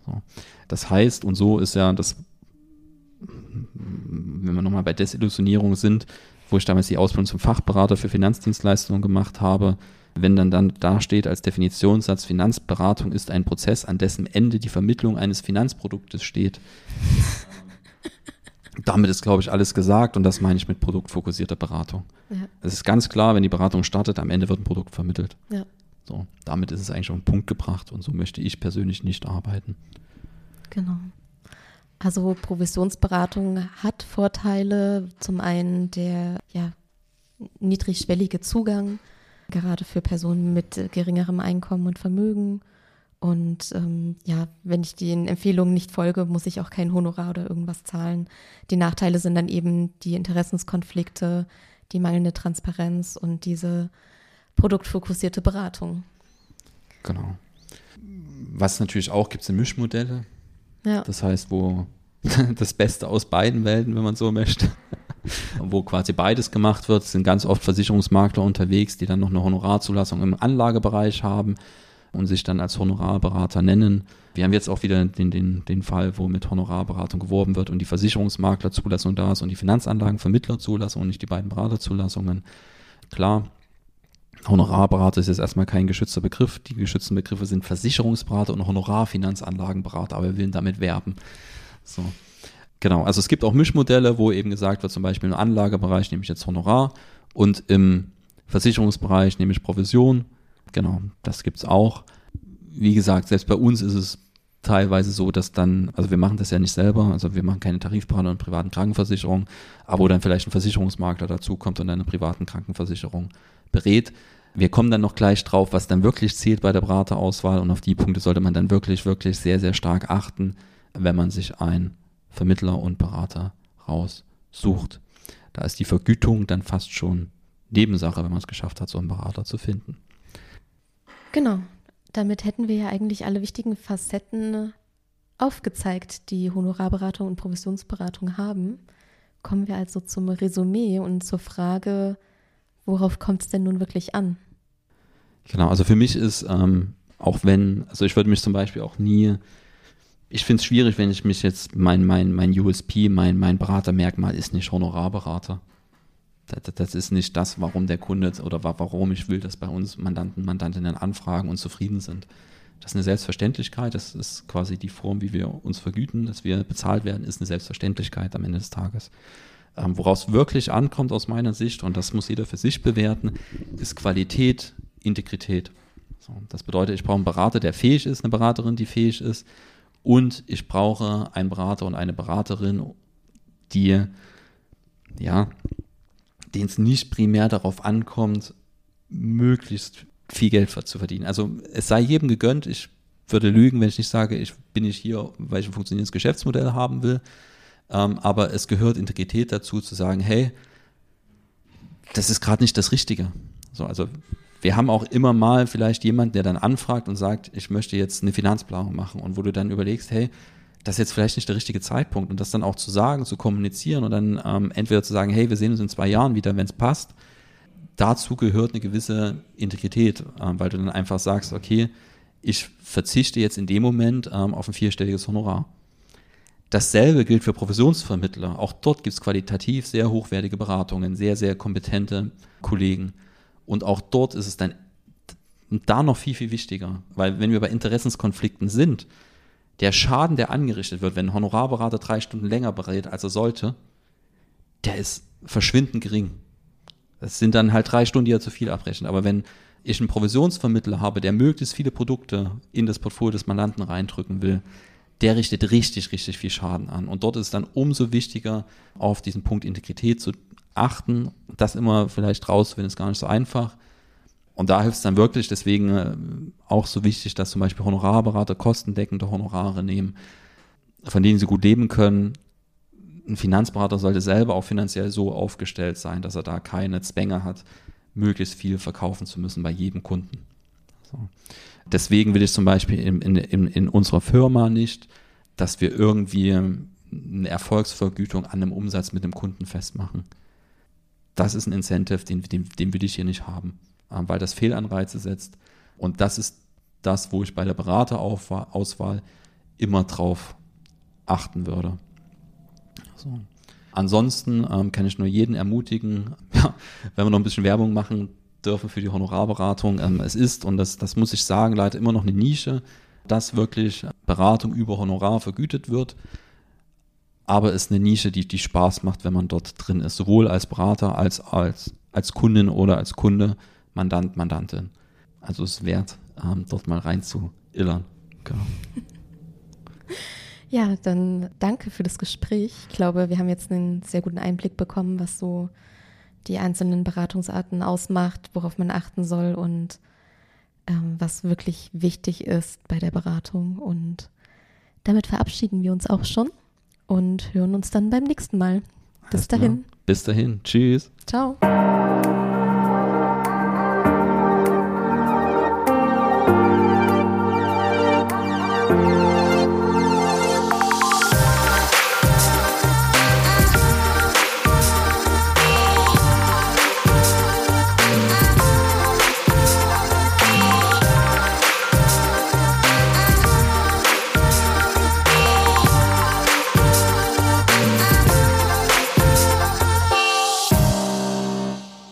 So. Das heißt, und so ist ja das, wenn wir nochmal bei Desillusionierung sind, wo ich damals die Ausbildung zum Fachberater für Finanzdienstleistungen gemacht habe, wenn dann dann da steht als Definitionssatz, Finanzberatung ist ein Prozess, an dessen Ende die Vermittlung eines Finanzproduktes steht, *laughs* damit ist, glaube ich, alles gesagt und das meine ich mit produktfokussierter Beratung. Ja. Es ist ganz klar, wenn die Beratung startet, am Ende wird ein Produkt vermittelt. Ja. So, damit ist es eigentlich auf den Punkt gebracht und so möchte ich persönlich nicht arbeiten. Genau. Also Provisionsberatung hat Vorteile. Zum einen der ja, niedrigschwellige Zugang, gerade für Personen mit geringerem Einkommen und Vermögen und ähm, ja, wenn ich den Empfehlungen nicht folge, muss ich auch kein Honorar oder irgendwas zahlen. Die Nachteile sind dann eben die Interessenskonflikte, die mangelnde Transparenz und diese produktfokussierte Beratung. Genau. Was natürlich auch gibt, sind Mischmodelle. Ja. Das heißt, wo *laughs* das Beste aus beiden Welten, wenn man so möchte, wo quasi beides gemacht wird, es sind ganz oft Versicherungsmakler unterwegs, die dann noch eine Honorarzulassung im Anlagebereich haben und sich dann als Honorarberater nennen. Wir haben jetzt auch wieder den, den, den Fall, wo mit Honorarberatung geworben wird und die Versicherungsmaklerzulassung da ist und die Finanzanlagenvermittlerzulassung und nicht die beiden Beraterzulassungen. Klar, Honorarberater ist jetzt erstmal kein geschützter Begriff. Die geschützten Begriffe sind Versicherungsberater und Honorarfinanzanlagenberater, aber wir wollen damit werben. So. Genau, also es gibt auch Mischmodelle, wo eben gesagt wird, zum Beispiel im Anlagebereich nehme ich jetzt Honorar und im Versicherungsbereich nehme ich Provision Genau, das gibt es auch. Wie gesagt, selbst bei uns ist es teilweise so, dass dann, also wir machen das ja nicht selber, also wir machen keine Tarifberatung und privaten Krankenversicherung, aber wo dann vielleicht ein Versicherungsmakler dazukommt und eine privaten Krankenversicherung berät. Wir kommen dann noch gleich drauf, was dann wirklich zählt bei der Beraterauswahl und auf die Punkte sollte man dann wirklich, wirklich sehr, sehr stark achten, wenn man sich einen Vermittler und Berater raussucht. sucht. Da ist die Vergütung dann fast schon Nebensache, wenn man es geschafft hat, so einen Berater zu finden. Genau. Damit hätten wir ja eigentlich alle wichtigen Facetten aufgezeigt, die Honorarberatung und Provisionsberatung haben. Kommen wir also zum Resümee und zur Frage, worauf kommt es denn nun wirklich an? Genau, also für mich ist, ähm, auch wenn, also ich würde mich zum Beispiel auch nie, ich finde es schwierig, wenn ich mich jetzt, mein, mein, mein USP, mein, mein Beratermerkmal ist nicht Honorarberater. Das, das ist nicht das, warum der Kunde oder warum ich will, dass bei uns Mandanten, Mandantinnen anfragen und zufrieden sind. Das ist eine Selbstverständlichkeit, das ist quasi die Form, wie wir uns vergüten, dass wir bezahlt werden, ist eine Selbstverständlichkeit am Ende des Tages. Ähm, woraus wirklich ankommt aus meiner Sicht, und das muss jeder für sich bewerten, ist Qualität, Integrität. So, das bedeutet, ich brauche einen Berater, der fähig ist, eine Beraterin, die fähig ist, und ich brauche einen Berater und eine Beraterin, die ja denen es nicht primär darauf ankommt, möglichst viel Geld zu verdienen. Also es sei jedem gegönnt, ich würde lügen, wenn ich nicht sage, ich bin nicht hier, weil ich ein funktionierendes Geschäftsmodell haben will. Ähm, aber es gehört Integrität dazu, zu sagen, hey, das ist gerade nicht das Richtige. So, also wir haben auch immer mal vielleicht jemanden, der dann anfragt und sagt, ich möchte jetzt eine Finanzplanung machen und wo du dann überlegst, hey, das ist jetzt vielleicht nicht der richtige Zeitpunkt und das dann auch zu sagen, zu kommunizieren und dann ähm, entweder zu sagen, hey, wir sehen uns in zwei Jahren wieder, wenn es passt. Dazu gehört eine gewisse Integrität, äh, weil du dann einfach sagst, okay, ich verzichte jetzt in dem Moment ähm, auf ein vierstelliges Honorar. Dasselbe gilt für Professionsvermittler. Auch dort gibt es qualitativ sehr hochwertige Beratungen, sehr, sehr kompetente Kollegen. Und auch dort ist es dann da noch viel, viel wichtiger, weil wenn wir bei Interessenskonflikten sind, der Schaden, der angerichtet wird, wenn ein Honorarberater drei Stunden länger berät, als er sollte, der ist verschwindend gering. Das sind dann halt drei Stunden, die er zu viel abrechnet. Aber wenn ich einen Provisionsvermittler habe, der möglichst viele Produkte in das Portfolio des Mandanten reindrücken will, der richtet richtig, richtig viel Schaden an. Und dort ist es dann umso wichtiger, auf diesen Punkt Integrität zu achten. Das immer vielleicht rauszufinden, ist gar nicht so einfach. Und da hilft es dann wirklich, deswegen äh, auch so wichtig, dass zum Beispiel Honorarberater kostendeckende Honorare nehmen, von denen sie gut leben können. Ein Finanzberater sollte selber auch finanziell so aufgestellt sein, dass er da keine Zwänge hat, möglichst viel verkaufen zu müssen bei jedem Kunden. So. Deswegen will ich zum Beispiel in, in, in, unserer Firma nicht, dass wir irgendwie eine Erfolgsvergütung an einem Umsatz mit dem Kunden festmachen. Das ist ein Incentive, den, den, den will ich hier nicht haben. Ähm, weil das Fehlanreize setzt. Und das ist das, wo ich bei der Beraterauswahl immer drauf achten würde. So. Ansonsten ähm, kann ich nur jeden ermutigen, *laughs* ja, wenn wir noch ein bisschen Werbung machen dürfen für die Honorarberatung. Ähm, es ist, und das, das muss ich sagen, leider immer noch eine Nische, dass wirklich Beratung über Honorar vergütet wird. Aber es ist eine Nische, die, die Spaß macht, wenn man dort drin ist, sowohl als Berater als als, als Kundin oder als Kunde. Mandant, Mandantin. Also es ist wert, ähm, dort mal rein zu illern. Genau. *laughs* Ja, dann danke für das Gespräch. Ich glaube, wir haben jetzt einen sehr guten Einblick bekommen, was so die einzelnen Beratungsarten ausmacht, worauf man achten soll und ähm, was wirklich wichtig ist bei der Beratung. Und damit verabschieden wir uns auch schon und hören uns dann beim nächsten Mal. Bis dahin. Bis dahin. Tschüss. Ciao.